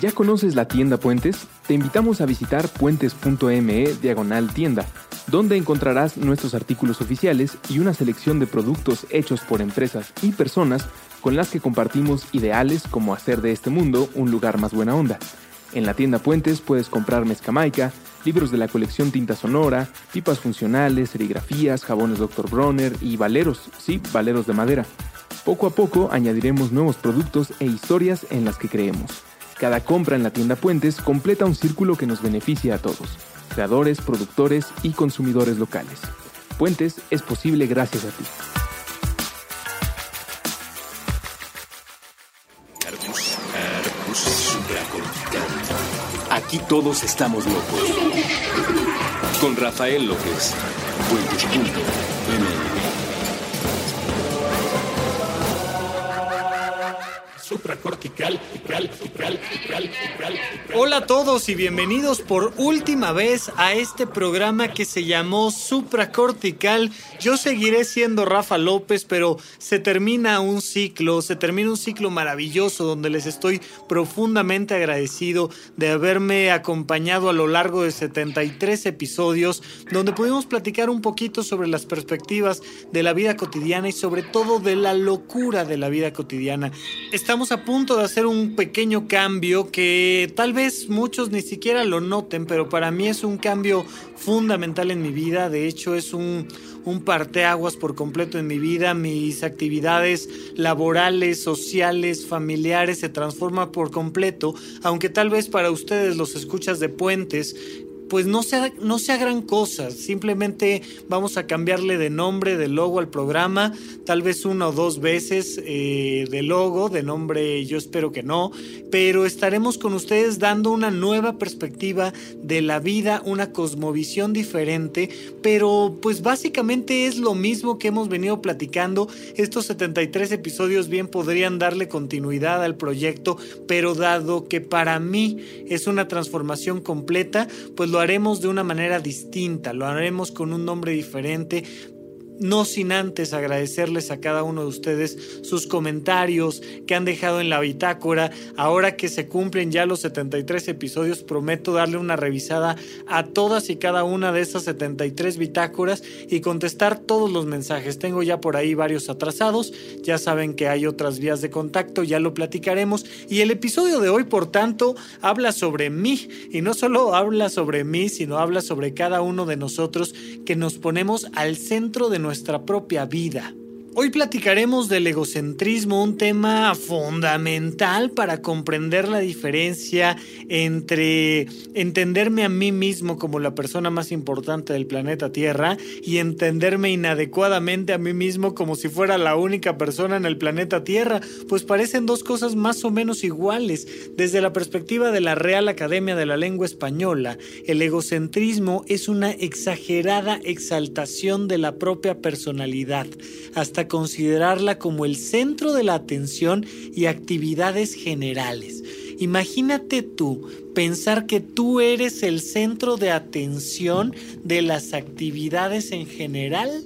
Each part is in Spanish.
¿Ya conoces la tienda Puentes? Te invitamos a visitar puentes.me diagonal tienda, donde encontrarás nuestros artículos oficiales y una selección de productos hechos por empresas y personas con las que compartimos ideales como hacer de este mundo un lugar más buena onda. En la tienda Puentes puedes comprar mezcamaica, libros de la colección Tinta Sonora, pipas funcionales, serigrafías, jabones Dr. Bronner y valeros, sí, valeros de madera. Poco a poco añadiremos nuevos productos e historias en las que creemos. Cada compra en la tienda Puentes completa un círculo que nos beneficia a todos, creadores, productores y consumidores locales. Puentes es posible gracias a ti. Aquí todos estamos locos. Con Rafael López. Supracortical, Hola a todos y bienvenidos por última vez a este programa que se llamó Supracortical. Yo seguiré siendo Rafa López, pero se termina un ciclo, se termina un ciclo maravilloso donde les estoy profundamente agradecido de haberme acompañado a lo largo de 73 episodios, donde pudimos platicar un poquito sobre las perspectivas de la vida cotidiana y sobre todo de la locura de la vida cotidiana. Estamos a punto de hacer un pequeño cambio que tal vez muchos ni siquiera lo noten, pero para mí es un cambio fundamental en mi vida. De hecho, es un, un parteaguas por completo en mi vida. Mis actividades laborales, sociales, familiares se transforman por completo. Aunque tal vez para ustedes los escuchas de puentes pues no sea, no sea gran cosa, simplemente vamos a cambiarle de nombre, de logo al programa, tal vez una o dos veces eh, de logo, de nombre yo espero que no, pero estaremos con ustedes dando una nueva perspectiva de la vida, una cosmovisión diferente, pero pues básicamente es lo mismo que hemos venido platicando, estos 73 episodios bien podrían darle continuidad al proyecto, pero dado que para mí es una transformación completa, pues lo haremos de una manera distinta, lo haremos con un nombre diferente, no sin antes agradecerles a cada uno de ustedes sus comentarios que han dejado en la bitácora. Ahora que se cumplen ya los 73 episodios, prometo darle una revisada a todas y cada una de esas 73 bitácoras y contestar todos los mensajes. Tengo ya por ahí varios atrasados, ya saben que hay otras vías de contacto, ya lo platicaremos. Y el episodio de hoy, por tanto, habla sobre mí y no solo habla sobre mí, sino habla sobre cada uno de nosotros que nos ponemos al centro de nuestra propia vida. Hoy platicaremos del egocentrismo, un tema fundamental para comprender la diferencia entre entenderme a mí mismo como la persona más importante del planeta Tierra y entenderme inadecuadamente a mí mismo como si fuera la única persona en el planeta Tierra, pues parecen dos cosas más o menos iguales. Desde la perspectiva de la Real Academia de la Lengua Española, el egocentrismo es una exagerada exaltación de la propia personalidad, hasta considerarla como el centro de la atención y actividades generales. Imagínate tú pensar que tú eres el centro de atención de las actividades en general.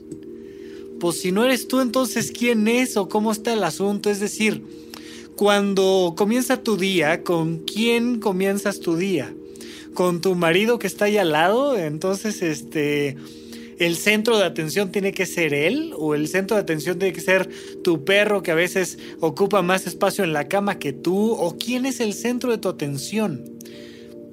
Pues si no eres tú, entonces ¿quién es o cómo está el asunto? Es decir, cuando comienza tu día, ¿con quién comienzas tu día? ¿Con tu marido que está ahí al lado? Entonces, este el centro de atención tiene que ser él o el centro de atención tiene que ser tu perro que a veces ocupa más espacio en la cama que tú o quién es el centro de tu atención.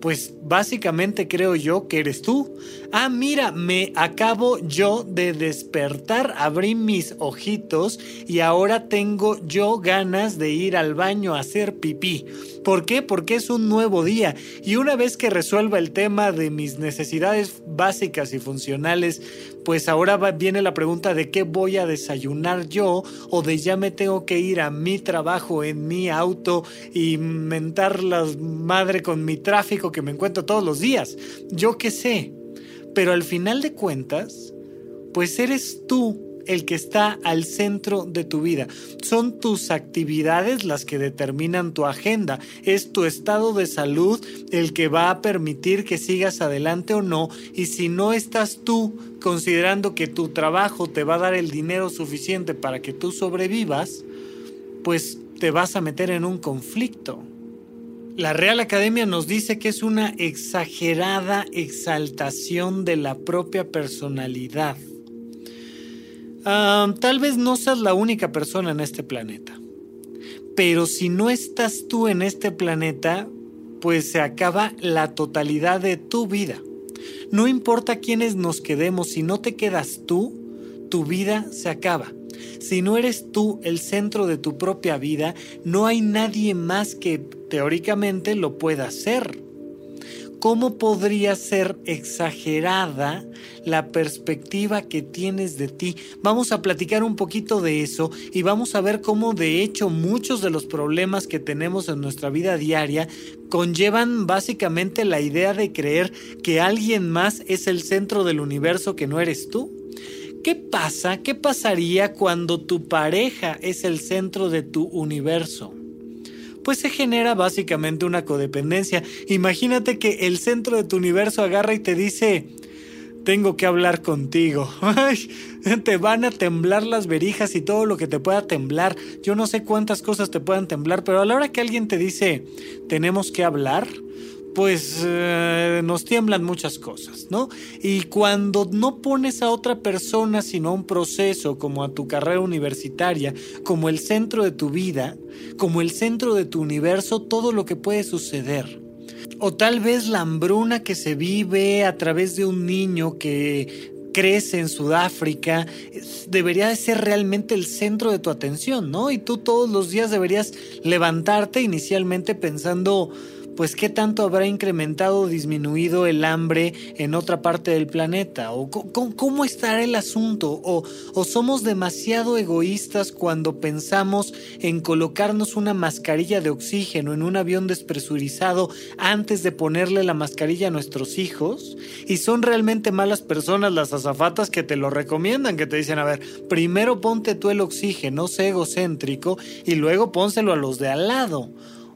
Pues básicamente creo yo que eres tú. Ah, mira, me acabo yo de despertar, abrí mis ojitos y ahora tengo yo ganas de ir al baño a hacer pipí. ¿Por qué? Porque es un nuevo día y una vez que resuelva el tema de mis necesidades básicas y funcionales, pues ahora viene la pregunta de qué voy a desayunar yo o de ya me tengo que ir a mi trabajo en mi auto y mentar la madre con mi tráfico que me encuentro todos los días. Yo qué sé. Pero al final de cuentas, pues eres tú el que está al centro de tu vida. Son tus actividades las que determinan tu agenda. Es tu estado de salud el que va a permitir que sigas adelante o no. Y si no estás tú considerando que tu trabajo te va a dar el dinero suficiente para que tú sobrevivas, pues te vas a meter en un conflicto. La Real Academia nos dice que es una exagerada exaltación de la propia personalidad. Ah, tal vez no seas la única persona en este planeta. Pero si no estás tú en este planeta, pues se acaba la totalidad de tu vida. No importa quiénes nos quedemos, si no te quedas tú, tu vida se acaba. Si no eres tú el centro de tu propia vida, no hay nadie más que teóricamente lo pueda hacer. ¿Cómo podría ser exagerada la perspectiva que tienes de ti? Vamos a platicar un poquito de eso y vamos a ver cómo de hecho muchos de los problemas que tenemos en nuestra vida diaria conllevan básicamente la idea de creer que alguien más es el centro del universo que no eres tú. ¿Qué pasa? ¿Qué pasaría cuando tu pareja es el centro de tu universo? Pues se genera básicamente una codependencia. Imagínate que el centro de tu universo agarra y te dice, tengo que hablar contigo. te van a temblar las verijas y todo lo que te pueda temblar. Yo no sé cuántas cosas te puedan temblar, pero a la hora que alguien te dice, tenemos que hablar, pues eh, nos tiemblan muchas cosas, ¿no? Y cuando no pones a otra persona sino a un proceso como a tu carrera universitaria, como el centro de tu vida, como el centro de tu universo, todo lo que puede suceder. O tal vez la hambruna que se vive a través de un niño que crece en Sudáfrica, debería de ser realmente el centro de tu atención, ¿no? Y tú todos los días deberías levantarte inicialmente pensando, pues qué tanto habrá incrementado o disminuido el hambre en otra parte del planeta, o cómo, estará el asunto, o, o somos demasiado egoístas cuando pensamos en colocarnos una mascarilla de oxígeno en un avión despresurizado antes de ponerle la mascarilla a nuestros hijos, y son realmente malas personas las azafatas que te lo recomiendan, que te dicen, a ver, primero ponte tú el oxígeno, sé egocéntrico, y luego pónselo a los de al lado.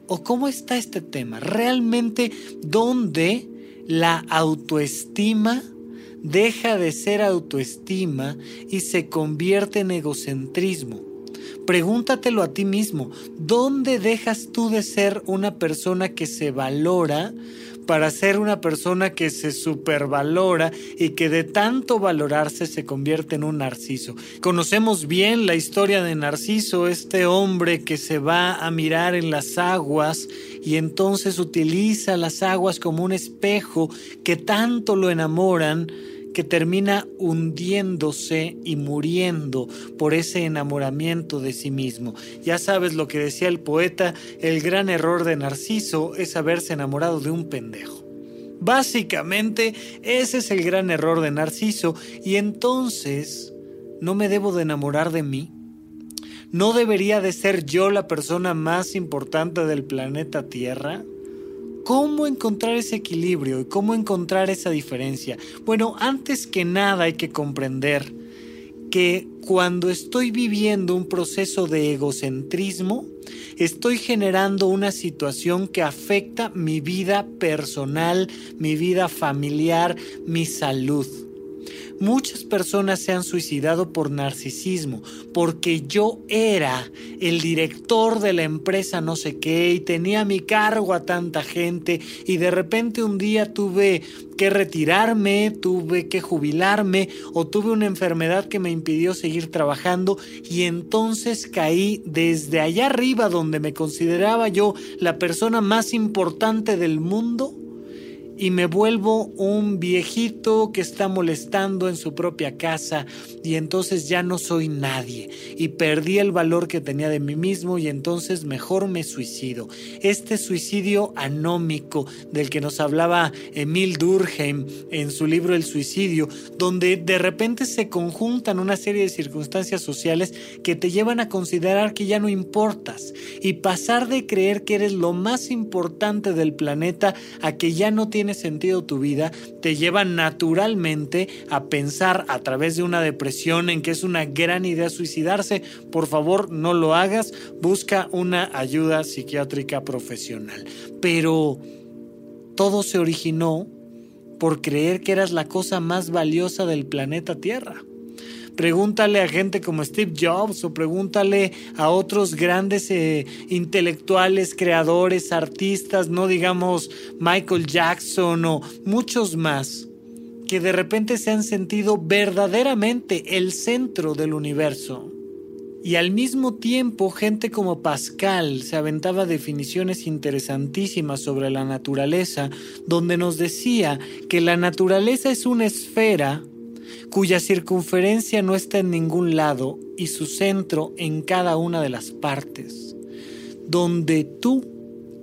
¿O cómo está este tema? ¿Realmente dónde la autoestima deja de ser autoestima y se convierte en egocentrismo? Pregúntatelo a ti mismo, ¿dónde dejas tú de ser una persona que se valora para ser una persona que se supervalora y que de tanto valorarse se convierte en un narciso. Conocemos bien la historia de Narciso, este hombre que se va a mirar en las aguas y entonces utiliza las aguas como un espejo que tanto lo enamoran que termina hundiéndose y muriendo por ese enamoramiento de sí mismo. Ya sabes lo que decía el poeta, el gran error de Narciso es haberse enamorado de un pendejo. Básicamente, ese es el gran error de Narciso y entonces, ¿no me debo de enamorar de mí? ¿No debería de ser yo la persona más importante del planeta Tierra? ¿Cómo encontrar ese equilibrio y cómo encontrar esa diferencia? Bueno, antes que nada hay que comprender que cuando estoy viviendo un proceso de egocentrismo, estoy generando una situación que afecta mi vida personal, mi vida familiar, mi salud. Muchas personas se han suicidado por narcisismo, porque yo era el director de la empresa no sé qué y tenía a mi cargo a tanta gente y de repente un día tuve que retirarme, tuve que jubilarme o tuve una enfermedad que me impidió seguir trabajando y entonces caí desde allá arriba donde me consideraba yo la persona más importante del mundo y me vuelvo un viejito que está molestando en su propia casa y entonces ya no soy nadie y perdí el valor que tenía de mí mismo y entonces mejor me suicido. Este suicidio anómico del que nos hablaba Emil Durkheim en su libro El suicidio, donde de repente se conjuntan una serie de circunstancias sociales que te llevan a considerar que ya no importas y pasar de creer que eres lo más importante del planeta a que ya no tienes sentido tu vida te lleva naturalmente a pensar a través de una depresión en que es una gran idea suicidarse. Por favor, no lo hagas, busca una ayuda psiquiátrica profesional. Pero todo se originó por creer que eras la cosa más valiosa del planeta Tierra Pregúntale a gente como Steve Jobs o pregúntale a otros grandes eh, intelectuales, creadores, artistas, no digamos Michael Jackson o muchos más, que de repente se han sentido verdaderamente el centro del universo. Y al mismo tiempo, gente como Pascal se aventaba definiciones interesantísimas sobre la naturaleza, donde nos decía que la naturaleza es una esfera cuya circunferencia no está en ningún lado y su centro en cada una de las partes, donde tú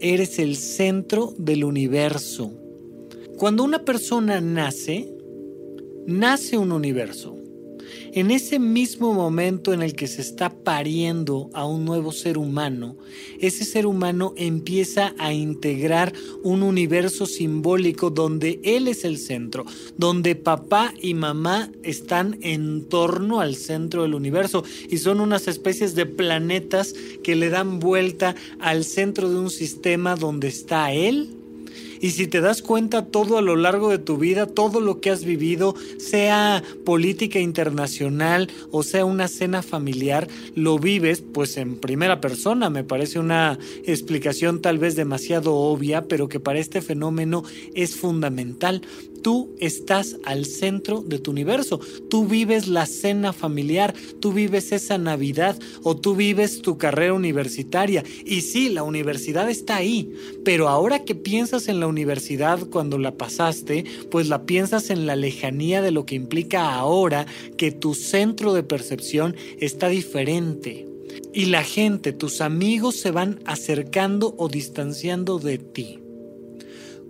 eres el centro del universo. Cuando una persona nace, nace un universo en ese mismo momento en el que se está pariendo a un nuevo ser humano, ese ser humano empieza a integrar un universo simbólico donde él es el centro, donde papá y mamá están en torno al centro del universo y son unas especies de planetas que le dan vuelta al centro de un sistema donde está él y si te das cuenta todo a lo largo de tu vida, todo lo que has vivido, sea política internacional o sea una cena familiar, lo vives pues en primera persona. Me parece una explicación tal vez demasiado obvia, pero que para este fenómeno es fundamental. Tú estás al centro de tu universo. Tú vives la cena familiar, tú vives esa Navidad o tú vives tu carrera universitaria. Y sí, la universidad está ahí, pero ahora que piensas en la universidad cuando la pasaste, pues la piensas en la lejanía de lo que implica ahora que tu centro de percepción está diferente. Y la gente, tus amigos se van acercando o distanciando de ti.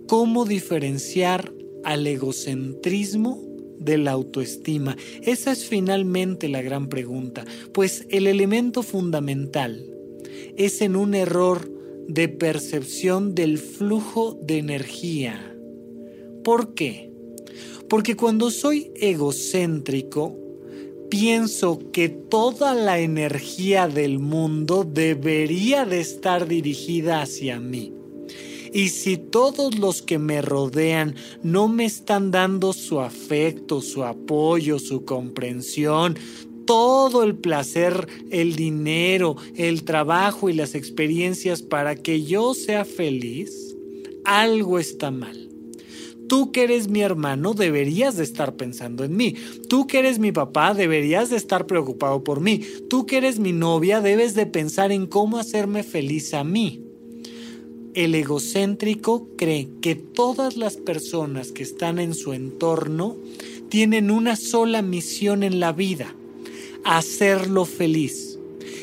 ¿Cómo diferenciar al egocentrismo de la autoestima? Esa es finalmente la gran pregunta, pues el elemento fundamental es en un error de percepción del flujo de energía. ¿Por qué? Porque cuando soy egocéntrico, pienso que toda la energía del mundo debería de estar dirigida hacia mí. Y si todos los que me rodean no me están dando su afecto, su apoyo, su comprensión, todo el placer, el dinero, el trabajo y las experiencias para que yo sea feliz, algo está mal. Tú que eres mi hermano deberías de estar pensando en mí. Tú que eres mi papá deberías de estar preocupado por mí. Tú que eres mi novia debes de pensar en cómo hacerme feliz a mí el egocéntrico cree que todas las personas que están en su entorno tienen una sola misión en la vida, hacerlo feliz.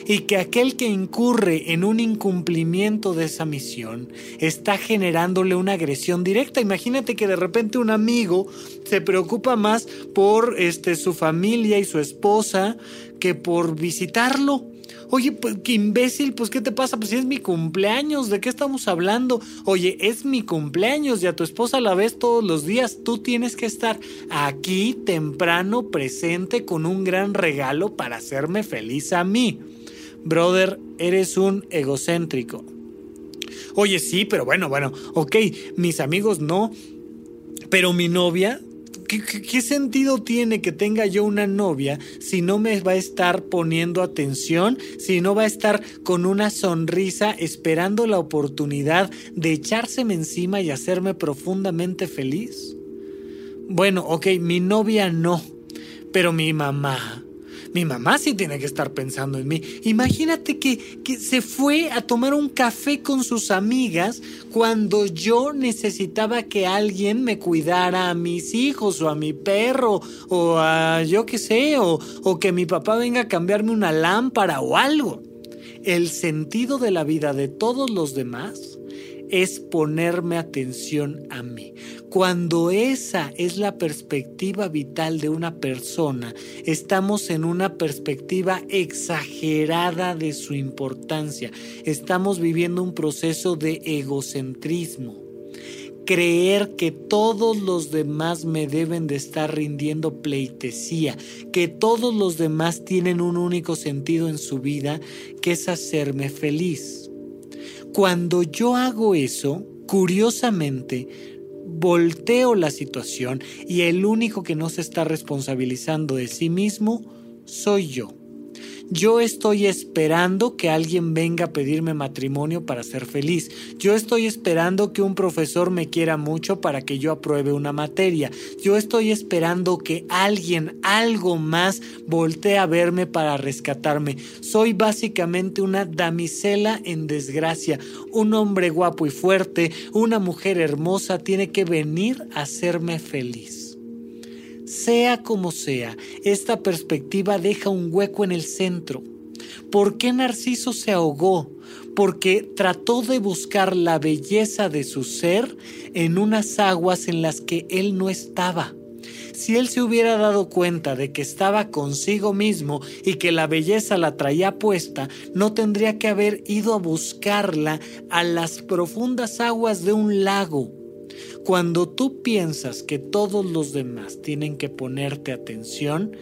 Y que aquel que incurre en un incumplimiento de esa misión está generándole una agresión directa. Imagínate que de repente un amigo se preocupa más por este, su familia y su esposa que por visitarlo Oye, pues qué imbécil, pues ¿qué te pasa? Pues si es mi cumpleaños, ¿de qué estamos hablando? Oye, es mi cumpleaños y a tu esposa la ves todos los días. Tú tienes que estar aquí temprano, presente, con un gran regalo para hacerme feliz a mí. Brother, eres un egocéntrico. Oye, sí, pero bueno, bueno, ok, mis amigos no, pero mi novia ¿Qué, sentido tiene que tenga yo una novia si no me va a estar poniendo atención, si no va a estar con una sonrisa esperando la oportunidad de echárseme encima y hacerme profundamente feliz? Bueno, ok, mi novia no, pero mi mamá, mi mamá sí tiene que estar pensando en mí. Imagínate que, que se fue a tomar un café con sus amigas cuando yo necesitaba que alguien me cuidara a mis hijos o a mi perro o a yo qué sé, o, o que mi papá venga a cambiarme una lámpara o algo. El sentido de la vida de todos los demás es ponerme atención a mí. Cuando esa es la perspectiva vital de una persona, estamos en una perspectiva exagerada de su importancia. Estamos viviendo un proceso de egocentrismo. Creer que todos los demás me deben de estar rindiendo pleitesía, que todos los demás tienen un único sentido en su vida, que es hacerme feliz. Cuando yo hago eso, curiosamente, volteo la situación y el único que no se está responsabilizando de sí mismo soy yo. Yo estoy esperando que alguien venga a pedirme matrimonio para ser feliz. Yo estoy esperando que un profesor me quiera mucho para que yo apruebe una materia. Yo estoy esperando que alguien, algo más, voltee a verme para rescatarme. Soy básicamente una damisela en desgracia. Un hombre guapo y fuerte, una mujer hermosa tiene que venir a hacerme feliz. Sea como sea, esta perspectiva deja un hueco en el centro. ¿Por qué Narciso se ahogó? Porque trató de buscar la belleza de su ser en unas aguas en las que él no estaba. Si él se hubiera dado cuenta de que estaba consigo mismo y que la belleza la traía puesta, no tendría que haber ido a buscarla a las profundas aguas de un lago. Cuando tú piensas que todos los demás tienen que ponerte atención,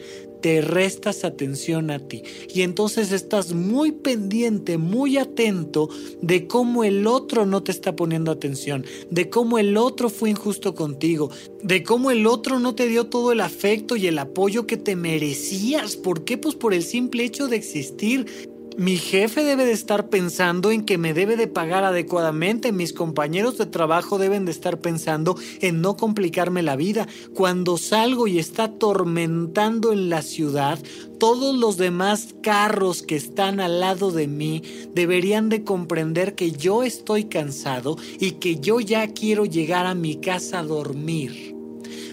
te restas atención a ti y entonces estás muy pendiente, muy atento de cómo el otro no te está poniendo atención, de cómo el otro fue injusto contigo, de cómo el otro no te dio todo el afecto y el apoyo que te merecías. ¿Por qué? Pues por el simple hecho de existir. Mi jefe debe de estar pensando en que me debe de pagar adecuadamente. Mis compañeros de trabajo deben de estar pensando en no complicarme la vida. Cuando salgo y está atormentando en la ciudad, todos los demás carros que están al lado de mí deberían de comprender que yo estoy cansado y que yo ya quiero llegar a mi casa a dormir.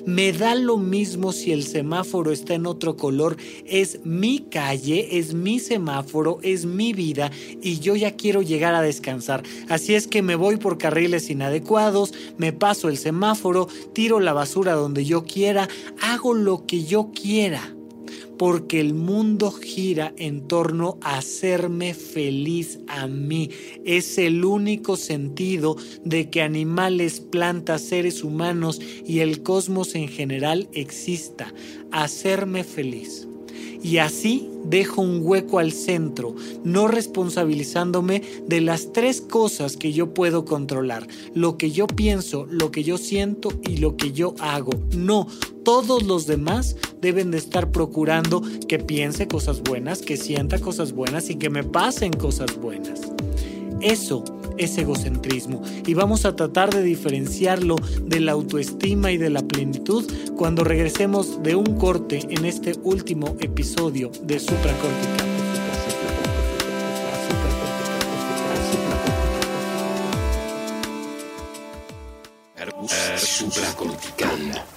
Me da lo mismo si el semáforo está en otro color. Es mi calle, es mi semáforo, es mi vida y yo ya quiero llegar a descansar. Así es que me voy por carriles inadecuados, me paso el semáforo, tiro la basura donde yo quiera, hago lo que yo quiera porque el mundo gira en torno a hacerme feliz a mí. Es el único sentido de que animales, plantas, seres humanos y el cosmos en general exista, hacerme feliz. Y así dejo un hueco al centro, no responsabilizándome de las tres cosas que yo puedo controlar, lo que yo pienso, lo que yo siento y lo que yo hago. No, todos los demás deben de estar procurando que piense cosas buenas, que sienta cosas buenas y que me pasen cosas buenas. Eso es egocentrismo y vamos a tratar de diferenciarlo de la autoestima y de la plenitud cuando regresemos de un corte en este último episodio de Supracortical. Supracortical.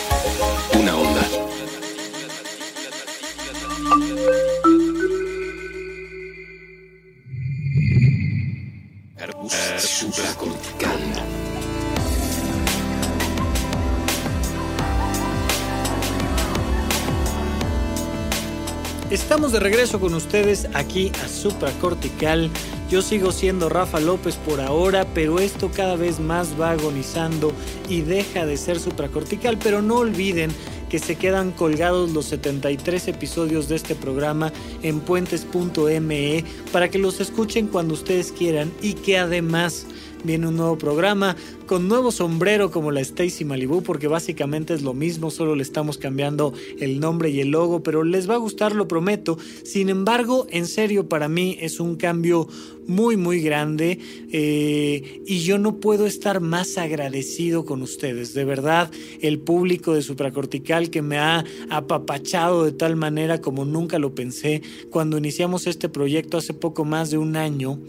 De regreso con ustedes aquí a Supracortical. Yo sigo siendo Rafa López por ahora, pero esto cada vez más va agonizando y deja de ser supracortical. Pero no olviden que se quedan colgados los 73 episodios de este programa en puentes.me para que los escuchen cuando ustedes quieran y que además viene un nuevo programa con nuevo sombrero como la Stacy Malibu porque básicamente es lo mismo, solo le estamos cambiando el nombre y el logo, pero les va a gustar, lo prometo. Sin embargo, en serio, para mí es un cambio muy, muy grande eh, y yo no puedo estar más agradecido con ustedes. De verdad, el público de Supracortical que me ha apapachado de tal manera como nunca lo pensé cuando iniciamos este proyecto hace poco más de un año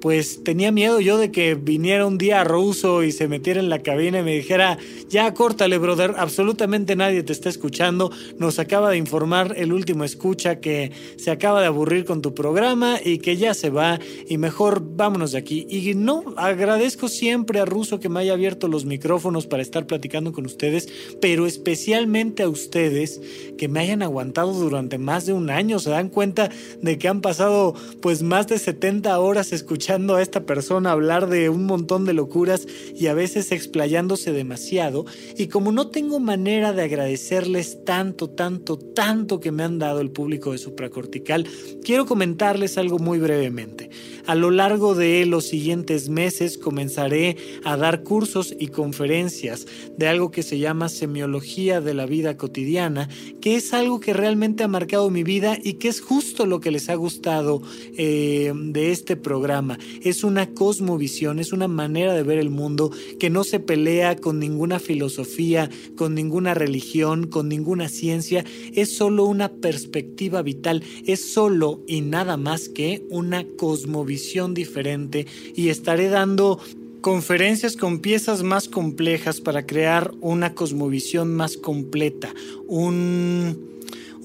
pues tenía miedo yo de que viniera un día ruso y se metiera en la cabina y me dijera, ya córtale, brother, absolutamente nadie te está escuchando. Nos acaba de informar el último escucha que se acaba de aburrir con tu programa y que ya se va y mejor vámonos de aquí. Y no, agradezco siempre a Ruso que me haya abierto los micrófonos para estar platicando con ustedes, pero especialmente a ustedes que me hayan aguantado durante más de un año. Se dan cuenta de que han pasado pues más de 70 horas escuchando a esta persona hablar de un montón de locuras y a veces explayándose demasiado. Y como no tengo manera de agradecerles tanto, tanto, tanto que me han dado el público de Supracortical, quiero comentarles algo muy brevemente. A lo largo de los siguientes meses comenzaré a dar cursos y conferencias de algo que se llama semiología de la vida cotidiana, que es algo que realmente ha marcado mi vida y que es justo lo que les ha gustado eh, de este programa es una cosmovisión, es una manera de ver el mundo que no se pelea con ninguna filosofía, con ninguna religión, con ninguna ciencia, es solo una perspectiva vital, es solo y nada más que una cosmovisión diferente. Y estaré dando conferencias con piezas más complejas para crear una cosmovisión más completa, un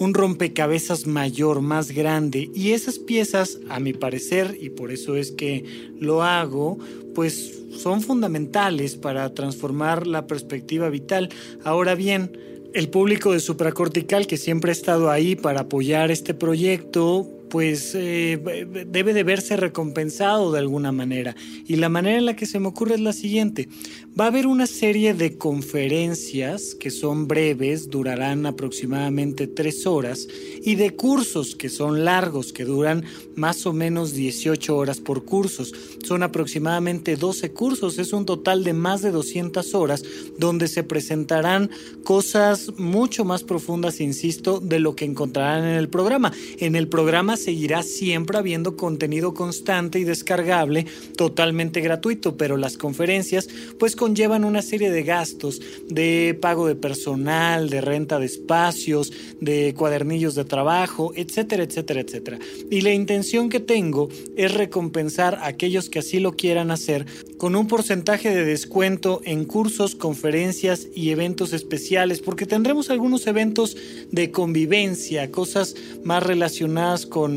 un rompecabezas mayor, más grande. Y esas piezas, a mi parecer, y por eso es que lo hago, pues son fundamentales para transformar la perspectiva vital. Ahora bien, el público de supracortical que siempre ha estado ahí para apoyar este proyecto, pues eh, debe de verse recompensado de alguna manera. Y la manera en la que se me ocurre es la siguiente. Va a haber una serie de conferencias que son breves, durarán aproximadamente tres horas, y de cursos que son largos, que duran más o menos 18 horas por cursos. Son aproximadamente 12 cursos, es un total de más de 200 horas, donde se presentarán cosas mucho más profundas, insisto, de lo que encontrarán en el programa. En el programa seguirá siempre habiendo contenido constante y descargable, totalmente gratuito, pero las conferencias, pues conllevan una serie de gastos de pago de personal, de renta de espacios, de cuadernillos de trabajo, etcétera, etcétera, etcétera. Y la intención que tengo es recompensar a aquellos que así lo quieran hacer con un porcentaje de descuento en cursos, conferencias y eventos especiales, porque tendremos algunos eventos de convivencia, cosas más relacionadas con,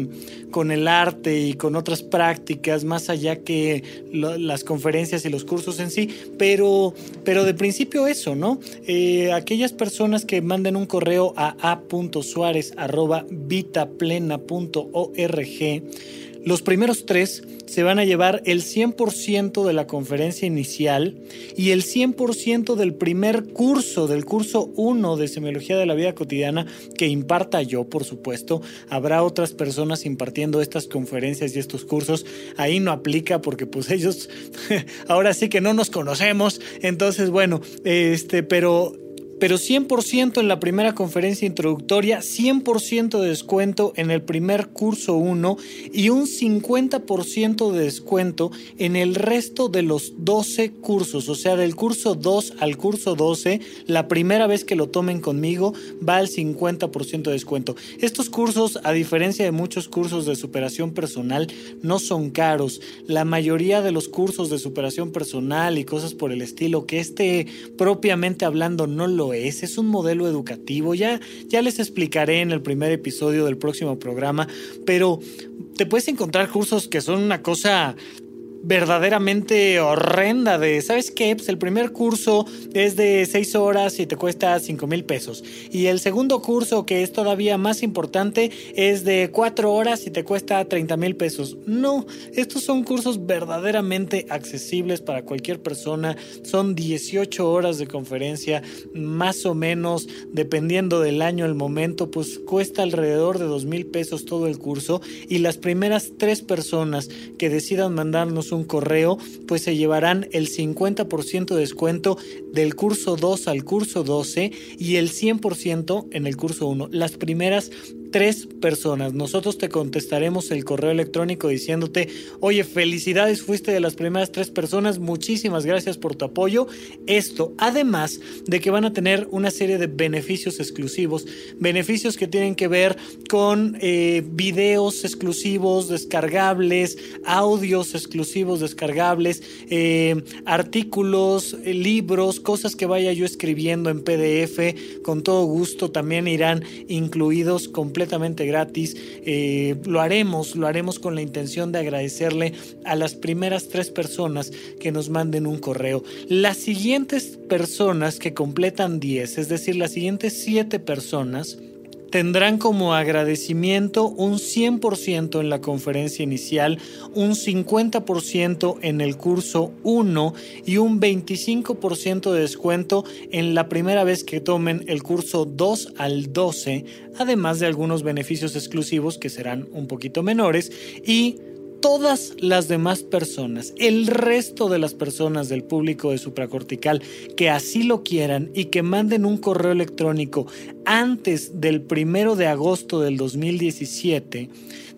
con el arte y con otras prácticas, más allá que las conferencias y los cursos en sí, pero, pero de principio eso, ¿no? Eh, aquellas personas que manden un correo a a.suárez.vitaplena.org los primeros tres se van a llevar el 100% de la conferencia inicial y el 100% del primer curso, del curso 1 de Semiología de la Vida Cotidiana, que imparta yo, por supuesto. Habrá otras personas impartiendo estas conferencias y estos cursos. Ahí no aplica porque pues ellos ahora sí que no nos conocemos. Entonces, bueno, este, pero pero 100% en la primera conferencia introductoria, 100% de descuento en el primer curso 1 y un 50% de descuento en el resto de los 12 cursos, o sea, del curso 2 al curso 12, la primera vez que lo tomen conmigo va al 50% de descuento. Estos cursos, a diferencia de muchos cursos de superación personal, no son caros. La mayoría de los cursos de superación personal y cosas por el estilo, que este propiamente hablando no lo es, un modelo educativo. Ya, ya les explicaré en el primer episodio del próximo programa, pero te puedes encontrar cursos que son una cosa verdaderamente horrenda de, ¿sabes qué? Pues el primer curso es de 6 horas y te cuesta 5 mil pesos. Y el segundo curso, que es todavía más importante, es de 4 horas y te cuesta 30 mil pesos. No, estos son cursos verdaderamente accesibles para cualquier persona. Son 18 horas de conferencia, más o menos, dependiendo del año, el momento, pues cuesta alrededor de 2 mil pesos todo el curso. Y las primeras tres personas que decidan mandarnos un correo, pues se llevarán el 50% de descuento del curso 2 al curso 12 y el 100% en el curso 1. Las primeras tres personas. Nosotros te contestaremos el correo electrónico diciéndote, oye, felicidades, fuiste de las primeras tres personas, muchísimas gracias por tu apoyo. Esto, además de que van a tener una serie de beneficios exclusivos, beneficios que tienen que ver con eh, videos exclusivos, descargables, audios exclusivos, descargables, eh, artículos, eh, libros, cosas que vaya yo escribiendo en PDF, con todo gusto también irán incluidos completamente completamente gratis. Eh, lo haremos, lo haremos con la intención de agradecerle a las primeras tres personas que nos manden un correo. Las siguientes personas que completan 10, es decir, las siguientes siete personas, tendrán como agradecimiento un 100% en la conferencia inicial, un 50% en el curso 1 y un 25% de descuento en la primera vez que tomen el curso 2 al 12, además de algunos beneficios exclusivos que serán un poquito menores y todas las demás personas, el resto de las personas del público de supracortical que así lo quieran y que manden un correo electrónico antes del primero de agosto del 2017,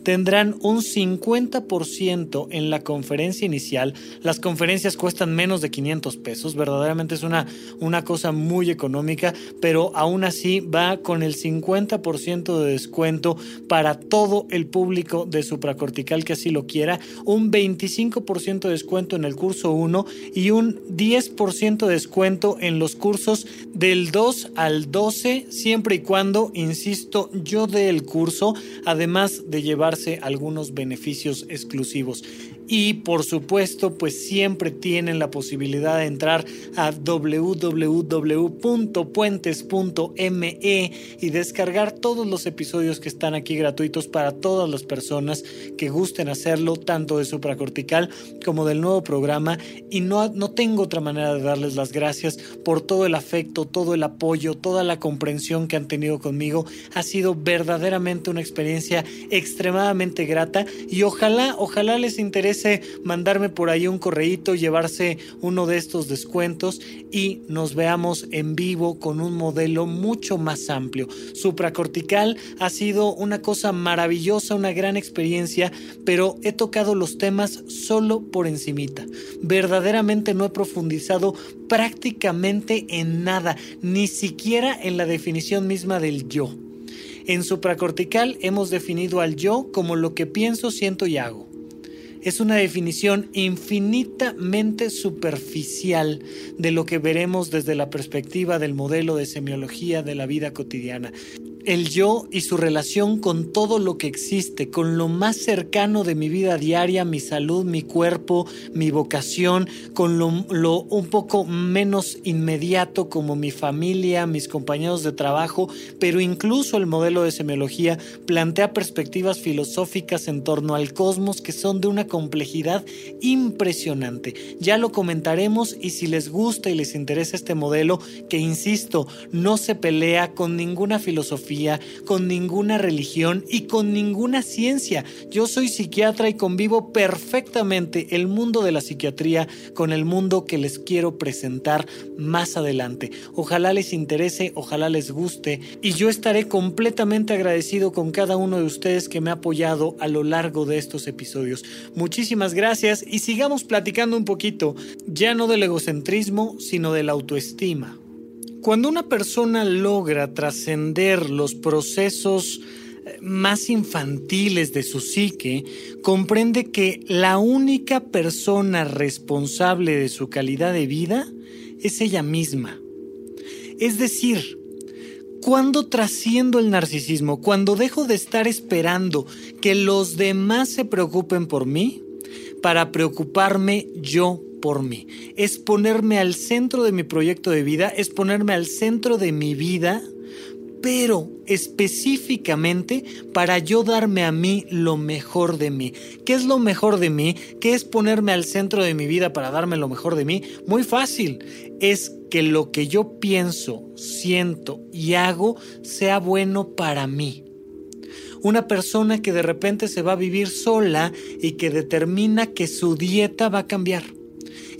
tendrán un 50% en la conferencia inicial. Las conferencias cuestan menos de 500 pesos, verdaderamente es una, una cosa muy económica, pero aún así va con el 50% de descuento para todo el público de supracortical que así lo quiera, un 25% de descuento en el curso 1 y un 10% de descuento en los cursos del 2 al 12, siempre y cuando, insisto, yo dé el curso, además de llevar algunos beneficios exclusivos. Y por supuesto, pues siempre tienen la posibilidad de entrar a www.puentes.me y descargar todos los episodios que están aquí gratuitos para todas las personas que gusten hacerlo, tanto de supracortical como del nuevo programa. Y no, no tengo otra manera de darles las gracias por todo el afecto, todo el apoyo, toda la comprensión que han tenido conmigo. Ha sido verdaderamente una experiencia extremadamente grata y ojalá, ojalá les interese mandarme por ahí un correíto, llevarse uno de estos descuentos y nos veamos en vivo con un modelo mucho más amplio. Supracortical ha sido una cosa maravillosa, una gran experiencia, pero he tocado los temas solo por encimita. Verdaderamente no he profundizado prácticamente en nada, ni siquiera en la definición misma del yo. En supracortical hemos definido al yo como lo que pienso, siento y hago es una definición infinitamente superficial de lo que veremos desde la perspectiva del modelo de semiología de la vida cotidiana el yo y su relación con todo lo que existe, con lo más cercano de mi vida diaria, mi salud, mi cuerpo, mi vocación, con lo, un poco menos inmediato como mi familia, mis compañeros de trabajo, pero incluso el modelo de semiología plantea perspectivas filosóficas en torno al cosmos que son de una complejidad impresionante. Ya lo comentaremos y si les gusta y les interesa este modelo, que insisto, no se pelea con ninguna filosofía, con ninguna religión y con ninguna ciencia. Yo soy psiquiatra y convivo perfectamente el mundo de la psiquiatría con el mundo que les quiero presentar más adelante. Ojalá les interese, ojalá les guste y yo estaré completamente agradecido con cada uno de ustedes que me ha apoyado a lo largo de estos episodios. Muchísimas gracias y sigamos platicando un poquito, ya no del egocentrismo, sino de la autoestima. Cuando una persona logra trascender los procesos eh, más infantiles de su psique, comprende que la única persona responsable de su calidad de vida es ella misma. Es decir, cuando trasciendo el narcisismo, cuando dejo de estar esperando que los demás se preocupen por mí, para preocuparme yo Es ponerme al centro de mi proyecto de vida, es ponerme al centro de mi vida, pero específicamente para yo darme a mí lo mejor de mí. ¿Qué es lo mejor de mí? ¿Qué es ponerme al centro de mi vida para darme lo mejor de mí? Muy fácil. Es que lo que yo pienso, siento y hago sea bueno para mí una persona que de repente se va a vivir sola y que determina que su dieta va a cambiar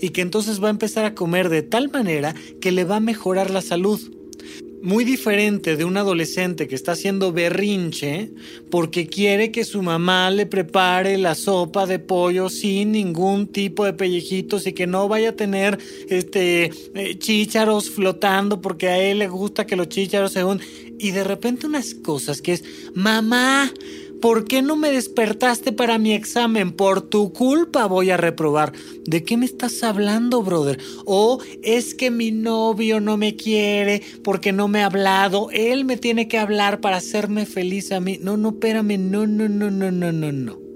y que entonces va a empezar a comer de tal manera que le va a mejorar la salud. Muy diferente de un adolescente que está haciendo berrinche porque quiere que su mamá le prepare la sopa de pollo sin ningún tipo de pellejitos y que no vaya a tener este eh, chícharos flotando porque a él le gusta que los chícharos se unan. Y de repente unas cosas que es, mamá, ¿Por qué no me despertaste para mi examen? Por tu culpa voy a reprobar. ¿De qué me estás hablando, brother? O es que mi novio no me quiere porque no me ha hablado. Él me tiene que hablar para hacerme feliz a mí. No, no, espérame. No, no, no, no, no, no, no.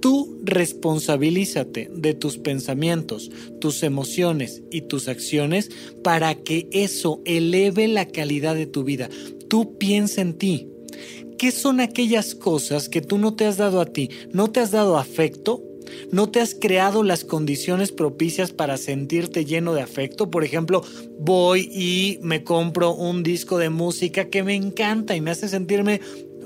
Tú responsabilízate de tus pensamientos, tus emociones y tus acciones para que eso eleve la calidad de tu vida. Tú piensa en ti. ¿Qué son aquellas cosas que tú no te has dado a ti? ¿No te has dado afecto? ¿No te has creado las condiciones propicias para sentirte lleno de afecto? Por ejemplo, voy y me compro un disco de música que me encanta y me hace sentirme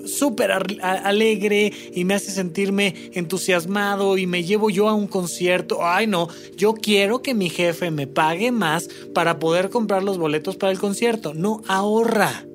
súper alegre y me hace sentirme entusiasmado y me llevo yo a un concierto. Ay, no, yo quiero que mi jefe me pague más para poder comprar los boletos para el concierto. No, ahorra.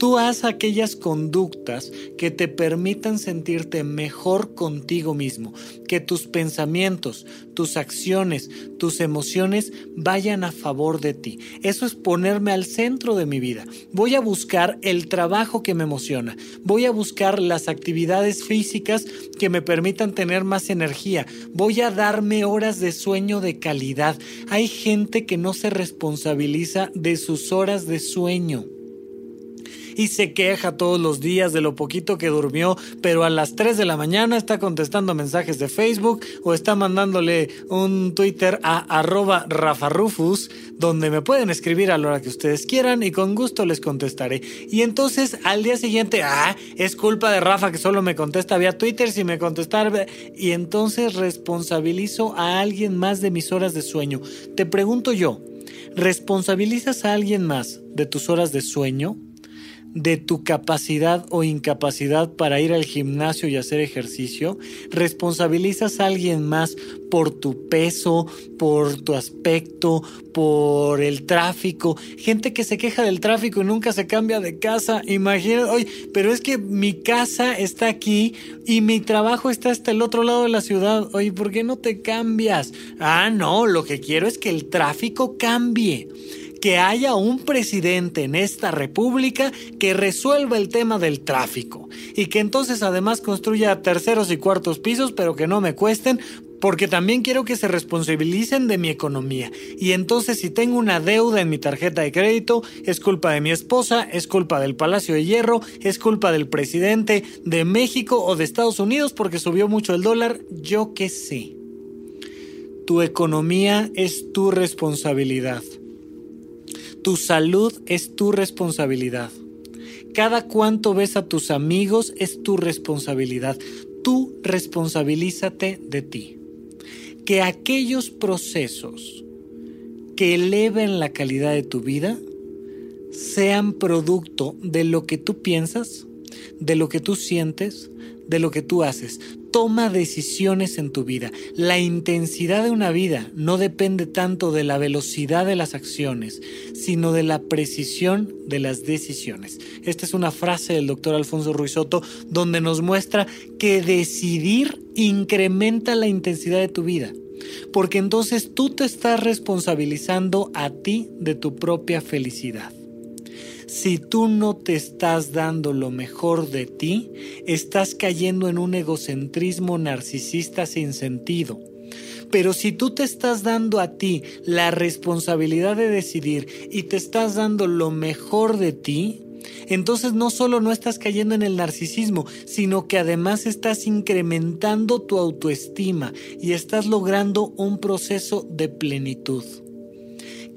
Tú haz aquellas conductas que te permitan sentirte mejor contigo mismo, que tus pensamientos, tus acciones, tus emociones vayan a favor de ti. Eso es ponerme al centro de mi vida. Voy a buscar el trabajo que me emociona. Voy a buscar las actividades físicas que me permitan tener más energía. Voy a darme horas de sueño de calidad. Hay gente que no se responsabiliza de sus horas de sueño y se queja todos los días de lo poquito que durmió, pero a las 3 de la mañana está contestando mensajes de Facebook o está mandándole un Twitter a arroba rafarufus, donde me pueden escribir a la hora que ustedes quieran y con gusto les contestaré. Y entonces al día siguiente, ah, es culpa de Rafa que solo me contesta vía Twitter si me contestar. Y entonces responsabilizo a alguien más de mis horas de sueño. Te pregunto yo, ¿responsabilizas a alguien más de tus horas de sueño? De tu capacidad o incapacidad para ir al gimnasio y hacer ejercicio, responsabilizas a alguien más por tu peso, por tu aspecto, por el tráfico, gente que se queja del tráfico y nunca se cambia de casa, imagínate, oye, pero es que mi casa está aquí y mi trabajo está hasta el otro lado de la ciudad, oye, ¿por qué no te cambias? Ah, no, lo que quiero es que el tráfico cambie que haya un presidente en esta república que resuelva el tema del tráfico y que entonces además construya terceros y cuartos pisos pero que no me cuesten porque también quiero que se responsabilicen de mi economía. Y entonces si tengo una deuda en mi tarjeta de crédito, es culpa de mi esposa, es culpa del Palacio de Hierro, es culpa del presidente de México o de Estados Unidos porque subió mucho el dólar, yo qué sé. Tu economía es tu responsabilidad. Tu salud es tu responsabilidad. Cada cuanto ves a tus amigos es tu responsabilidad. Tú responsabilízate de ti. Que aquellos procesos que eleven la calidad de tu vida sean producto de lo que tú piensas, de lo que tú sientes, de lo que tú haces. Toma decisiones en tu vida. La intensidad de una vida no depende tanto de la velocidad de las acciones, sino de la precisión de las decisiones. Esta es una frase del doctor Alfonso Ruizotto donde nos muestra que decidir incrementa la intensidad de tu vida. Porque entonces tú te estás responsabilizando a ti de tu propia felicidad. Si tú no te estás dando lo mejor de ti, estás cayendo en un egocentrismo narcisista sin sentido. Pero si tú te estás dando a ti la responsabilidad de decidir y te estás dando lo mejor de ti, entonces no solo no estás cayendo en el narcisismo, sino que además estás incrementando tu autoestima y estás logrando un proceso de plenitud.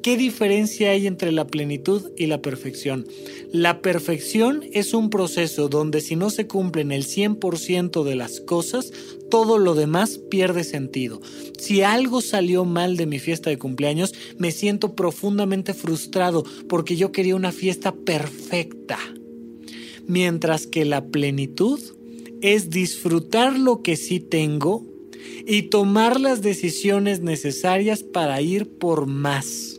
¿Qué diferencia hay entre la plenitud y la perfección? La perfección es un proceso donde si no se cumplen el 100% de las cosas, todo lo demás pierde sentido. Si algo salió mal de mi fiesta de cumpleaños, me siento profundamente frustrado porque yo quería una fiesta perfecta. Mientras que la plenitud es disfrutar lo que sí tengo y tomar las decisiones necesarias para ir por más.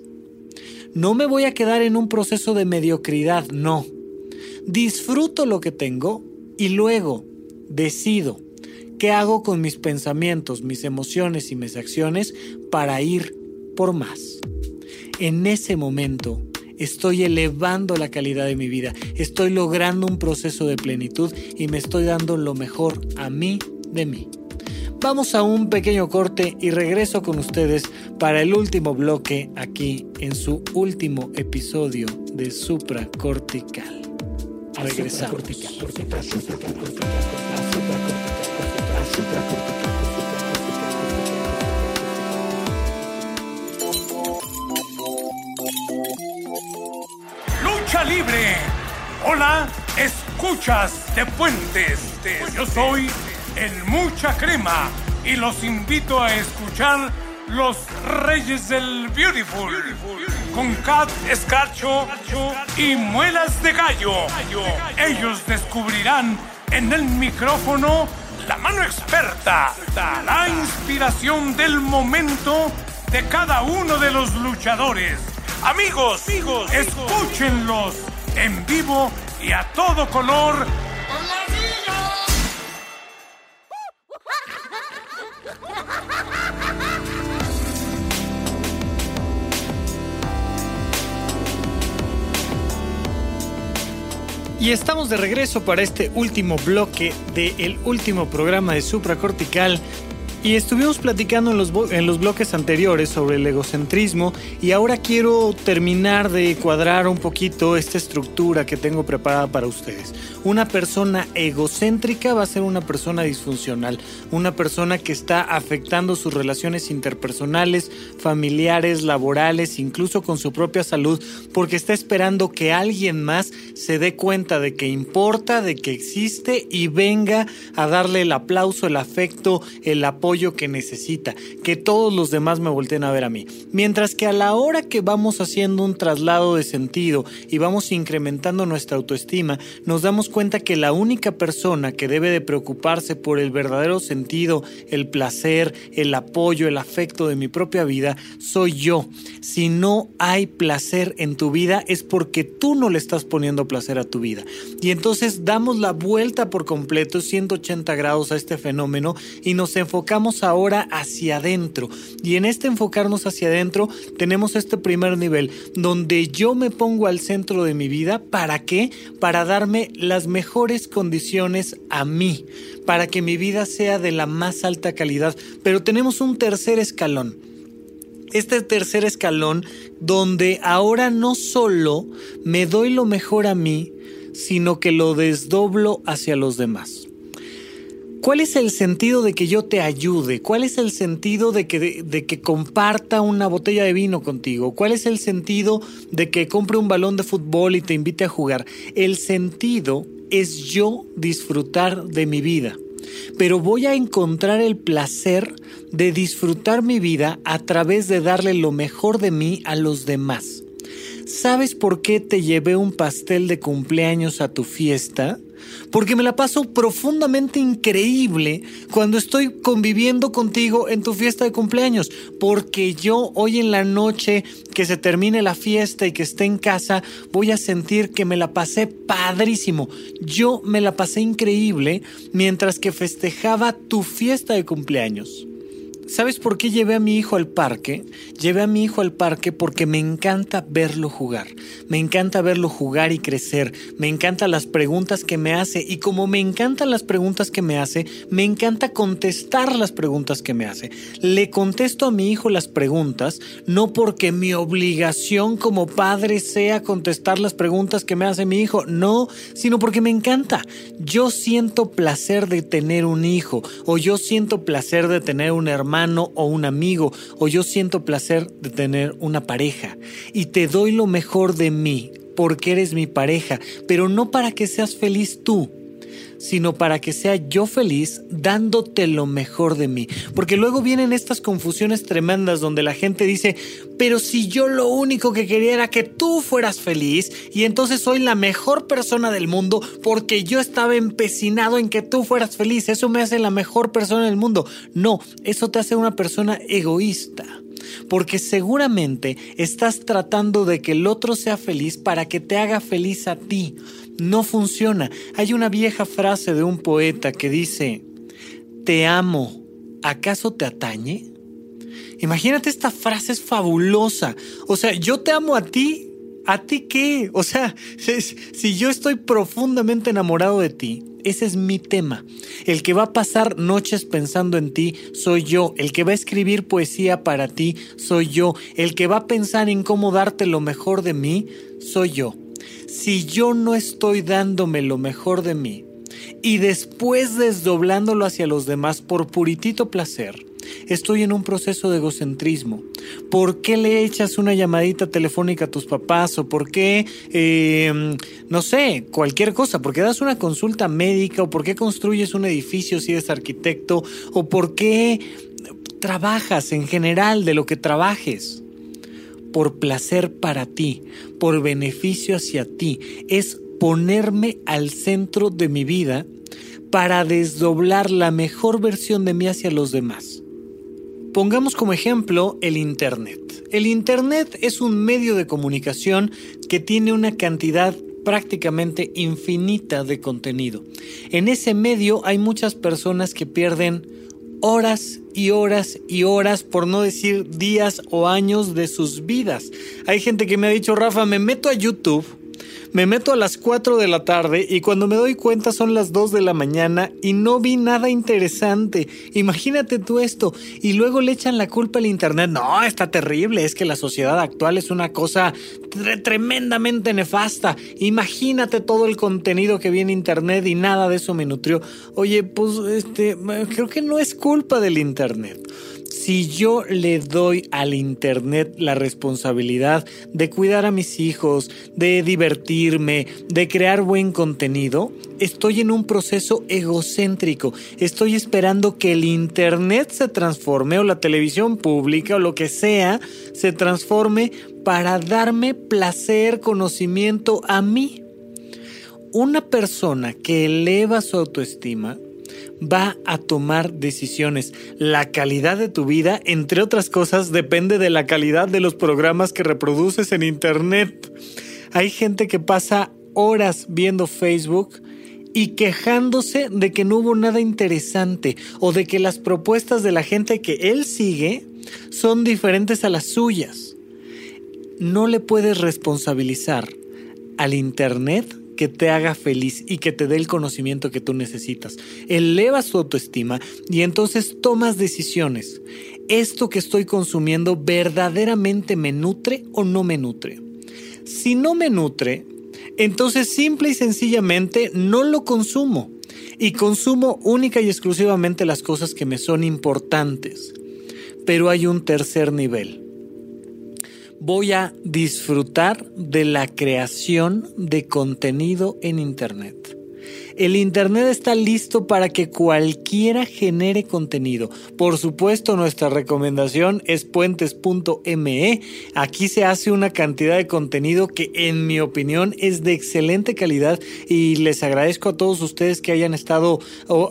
No me voy a quedar en un proceso de mediocridad, no. Disfruto lo que tengo y luego decido qué hago con mis pensamientos, mis emociones y mis acciones para ir por más. En ese momento estoy elevando la calidad de mi vida, estoy logrando un proceso de plenitud y me estoy dando lo mejor a mí de mí. Vamos a un pequeño corte y regreso con ustedes para el último bloque aquí en su último episodio de Supracortical. Regresamos. Lucha libre. Hola, escuchas de Puentes. Yo soy el Mucha Crema y los invito a escuchar Los Reyes del Beautiful con Cat Escarcho y Muelas de Gallo. Ellos descubrirán en el micrófono la mano experta, la inspiración del momento de cada uno de los luchadores. Amigos, amigos, escúchenlos en vivo y a todo color Y estamos de regreso para este último bloque del último programa de Supracortical y estuvimos platicando en los, en los bloques anteriores sobre el egocentrismo y ahora quiero terminar de cuadrar un poquito esta estructura que tengo preparada para ustedes. Una persona egocéntrica va a ser una persona disfuncional, una persona que está afectando sus relaciones interpersonales, familiares, laborales, incluso con su propia salud, porque está esperando que alguien más se dé cuenta de que importa, de que existe y venga a darle el aplauso, el afecto, el apoyo que necesita, que todos los demás me volteen a ver a mí. Mientras que a la hora que vamos haciendo un traslado de sentido y vamos incrementando nuestra autoestima, nos damos cuenta que la única persona que debe de preocuparse por el verdadero sentido, el placer, el apoyo, el afecto de mi propia vida, soy yo. Si no hay placer en tu vida es porque tú no le estás poniendo placer a tu vida. Y entonces damos la vuelta por completo, 180 grados a este fenómeno y nos enfocamos ahora hacia adentro. Y en este enfocarnos hacia adentro tenemos este primer nivel, donde yo me pongo al centro de mi vida. ¿Para qué? Para darme las mejores condiciones a mí, para que mi vida sea de la más alta calidad. Pero tenemos un tercer escalón este tercer escalón donde ahora no solo me doy lo mejor a mí, sino que lo desdoblo hacia los demás. ¿Cuál es el sentido de que yo te ayude? ¿Cuál es el sentido de que, de, que comparta una botella de vino contigo? ¿Cuál es el sentido de que compre un balón de fútbol y te invite a jugar? El sentido es yo disfrutar de mi vida. Pero voy a encontrar el placer de disfrutar mi vida a través de darle lo mejor de mí a los demás. ¿sabes por qué te llevé un pastel de cumpleaños a tu fiesta? Porque me la paso profundamente increíble cuando estoy conviviendo contigo en tu fiesta de cumpleaños, porque yo hoy en la noche que se termine la fiesta y que esté en casa, voy a sentir que me la pasé padrísimo. Yo me la pasé increíble mientras que festejaba tu fiesta de cumpleaños. ¿Sabes por qué llevé a mi hijo al parque? Llevé a mi hijo al parque porque me encanta verlo jugar. Me encanta verlo jugar y crecer. Me encantan las preguntas que me hace. Y como me encantan las preguntas que me hace, me encanta contestar las preguntas que me hace. Le contesto a mi hijo las preguntas, no porque mi obligación como padre sea contestar las preguntas que me hace mi hijo. No, sino porque me encanta. Yo siento placer de tener un hijo. O yo siento placer de tener un hermano o un amigo, o yo siento placer de tener una pareja y te doy lo mejor de mí porque eres mi pareja, pero no para que seas feliz tú, sino para que sea yo feliz dándote lo mejor de mí. Porque luego vienen estas confusiones tremendas donde la gente dice, pero si yo lo único que quería era que tú fueras feliz y entonces soy la mejor persona del mundo porque yo estaba empecinado en que tú fueras feliz, eso me hace la mejor persona del mundo. No, eso te hace una persona egoísta porque seguramente estás tratando de que el otro sea feliz para que te haga feliz a ti. No funciona. Hay una vieja frase de un poeta que dice, te amo, ¿acaso te atañe? Imagínate, esta frase es fabulosa. O sea, yo te amo a ti, ¿a ti qué? O sea, si yo estoy profundamente enamorado de ti, ese es mi tema. El que va a pasar noches pensando en ti soy yo. El que va a escribir poesía para ti soy yo. El que va a pensar en cómo darte lo mejor de mí soy yo si yo no estoy dándome lo mejor de mí y después desdoblándolo hacia los demás por puritito placer, estoy en un proceso de egocentrismo. ¿Por qué le echas una llamadita telefónica a tus papás? ¿O por qué, em, no sé, cualquier cosa? ¿Por qué das una consulta médica? ¿O por qué construyes un edificio si eres arquitecto? ¿O por qué trabajas en general de lo que trabajes? por placer para ti, por beneficio hacia ti, es ponerme al centro de mi vida para desdoblar la mejor versión de mí hacia los demás. Pongamos como ejemplo el Internet. El Internet es un medio de comunicación que tiene una cantidad prácticamente infinita de contenido. En ese medio hay muchas personas que pierden horas y horas y horas, por no decir días o años de sus vidas. Hay gente que me ha dicho, Rafa, me meto a YouTube me meto a las 4 de la tarde y cuando me doy cuenta son las 2 de la mañana y no vi nada interesante. Imagínate tú esto. Y luego le echan la culpa al Internet. No, está terrible. Es que la sociedad actual es una cosa tremendamente nefasta. Imagínate todo el contenido que viene Internet y nada de eso me nutrió. Oye, pues este, creo que no es culpa del Internet si yo le doy al Internet la responsabilidad de cuidar a mis hijos, de divertirme, de crear buen contenido, estoy en un proceso egocéntrico. Estoy esperando que el Internet se transforme o la televisión pública o lo que sea se transforme para darme placer, conocimiento a mí. Una persona que eleva su autoestima va a tomar decisiones. La calidad de tu vida, entre otras cosas, depende de la calidad de los programas que reproduces en Internet. Hay gente que pasa horas viendo Facebook y quejándose de que no hubo nada interesante o de que las propuestas de la gente que él sigue son diferentes a las suyas. No le puedes responsabilizar al Internet que te haga feliz y que te dé el conocimiento que tú necesitas. Elevas tu autoestima y entonces tomas decisiones. ¿Esto que estoy consumiendo verdaderamente me nutre o no me nutre? Si no me nutre, entonces simple y sencillamente no lo consumo y consumo única y exclusivamente las cosas que me son importantes. Pero hay un tercer nivel voy a disfrutar de la creación de contenido en Internet. El Internet está listo para que cualquiera genere contenido. Por supuesto, nuestra recomendación es puentes.me. Aquí se hace una cantidad de contenido que en mi opinión es de excelente calidad y les agradezco a todos ustedes que hayan estado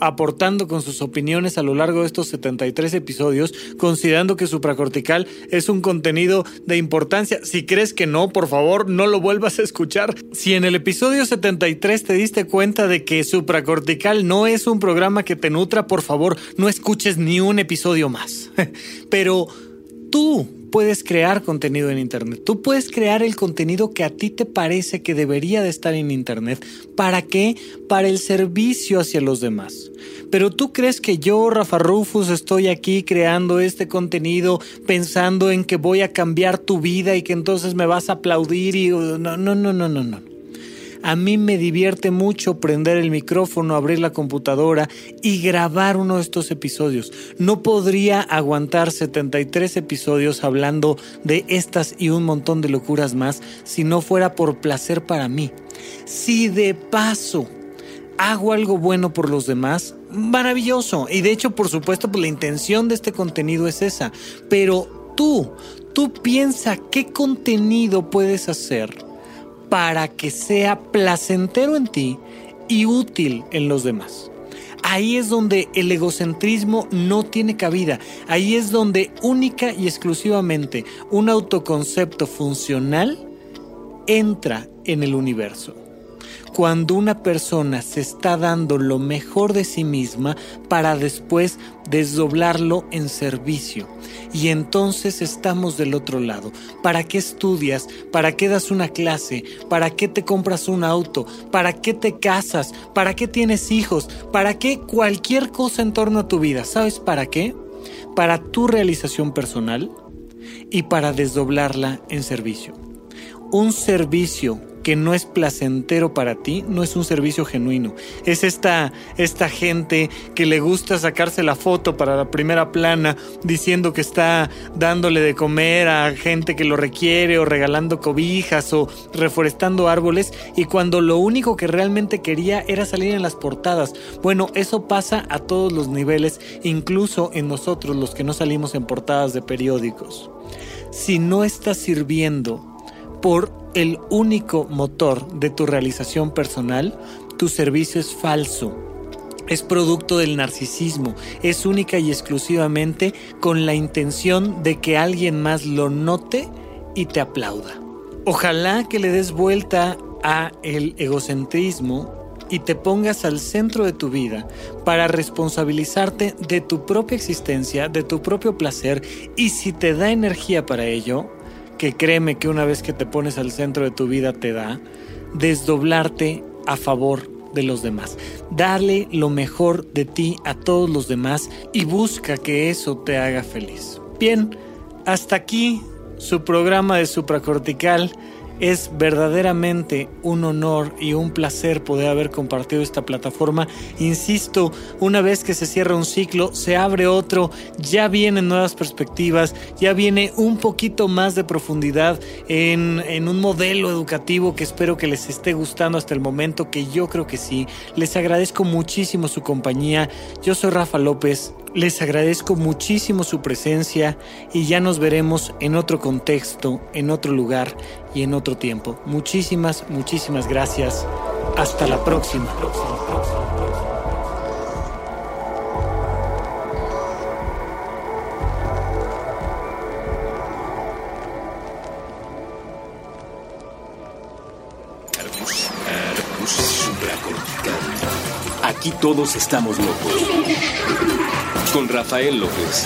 aportando con sus opiniones a lo largo de estos 73 episodios, considerando que supracortical es un contenido de importancia. Si crees que no, por favor, no lo vuelvas a escuchar. Si en el episodio 73 te diste cuenta de que supracortical no es un programa que te nutra, por favor, no escuches ni un episodio más. Pero tú puedes crear contenido en Internet. Tú puedes crear el contenido que a ti te parece que debería de estar en Internet. ¿Para qué? Para el servicio hacia los demás. Pero tú crees que yo, Rafa Rufus, estoy aquí creando este contenido pensando en que voy a cambiar tu vida y que entonces me vas a aplaudir y... No, no, no, no, no, no. A mí me divierte mucho prender el micrófono, abrir la computadora y grabar uno de estos episodios. No podría aguantar 73 episodios hablando de estas y un montón de locuras más si no fuera por placer para mí. Si de paso hago algo bueno por los demás, maravilloso. Y de hecho, por supuesto, pues la intención de este contenido es esa. Pero tú, tú piensa qué contenido puedes hacer para que sea placentero en ti y útil en los demás. Ahí es donde el egocentrismo no tiene cabida. Ahí es donde única y exclusivamente un autoconcepto funcional entra en el universo cuando una persona se está dando lo mejor de sí misma para después desdoblarlo en servicio. Y entonces estamos del otro lado. ¿Para qué estudias? ¿Para qué das una clase? ¿Para qué te compras un auto? ¿Para qué te casas? ¿Para qué tienes hijos? ¿Para qué cualquier cosa en torno a tu vida? ¿Sabes para qué? Para tu realización personal y para desdoblarla en servicio. Un servicio que no es placentero para ti, no es un servicio genuino. Es esta, esta gente que le gusta sacarse la foto para la primera plana diciendo que está dándole de comer a gente que lo requiere o regalando cobijas o reforestando árboles y cuando lo único que realmente quería era salir en las portadas. Bueno, eso pasa a todos los niveles, incluso en nosotros los que no salimos en portadas de periódicos. Si no estás sirviendo por el único motor de tu realización personal, tu servicio es falso. Es producto del narcisismo, es única y exclusivamente con la intención de que alguien más lo note y te aplauda. Ojalá que le des vuelta a el egocentrismo y te pongas al centro de tu vida para responsabilizarte de tu propia existencia, de tu propio placer y si te da energía para ello, que créeme que una vez que te pones al centro de tu vida te da, desdoblarte a favor de los demás. Darle lo mejor de ti a todos los demás y busca que eso te haga feliz. Bien, hasta aquí su programa de supracortical. Es verdaderamente un honor y un placer poder haber compartido esta plataforma. Insisto, una vez que se cierra un ciclo, se abre otro, ya vienen nuevas perspectivas, ya viene un poquito más de profundidad en, un modelo educativo que espero que les esté gustando hasta el momento, que yo creo que sí. Les agradezco muchísimo su compañía. Yo soy Rafa López. Les agradezco muchísimo su presencia y ya nos veremos en otro contexto, en otro lugar y en otro tiempo. Muchísimas, muchísimas gracias. Hasta la próxima. Aquí todos estamos locos con Rafael López.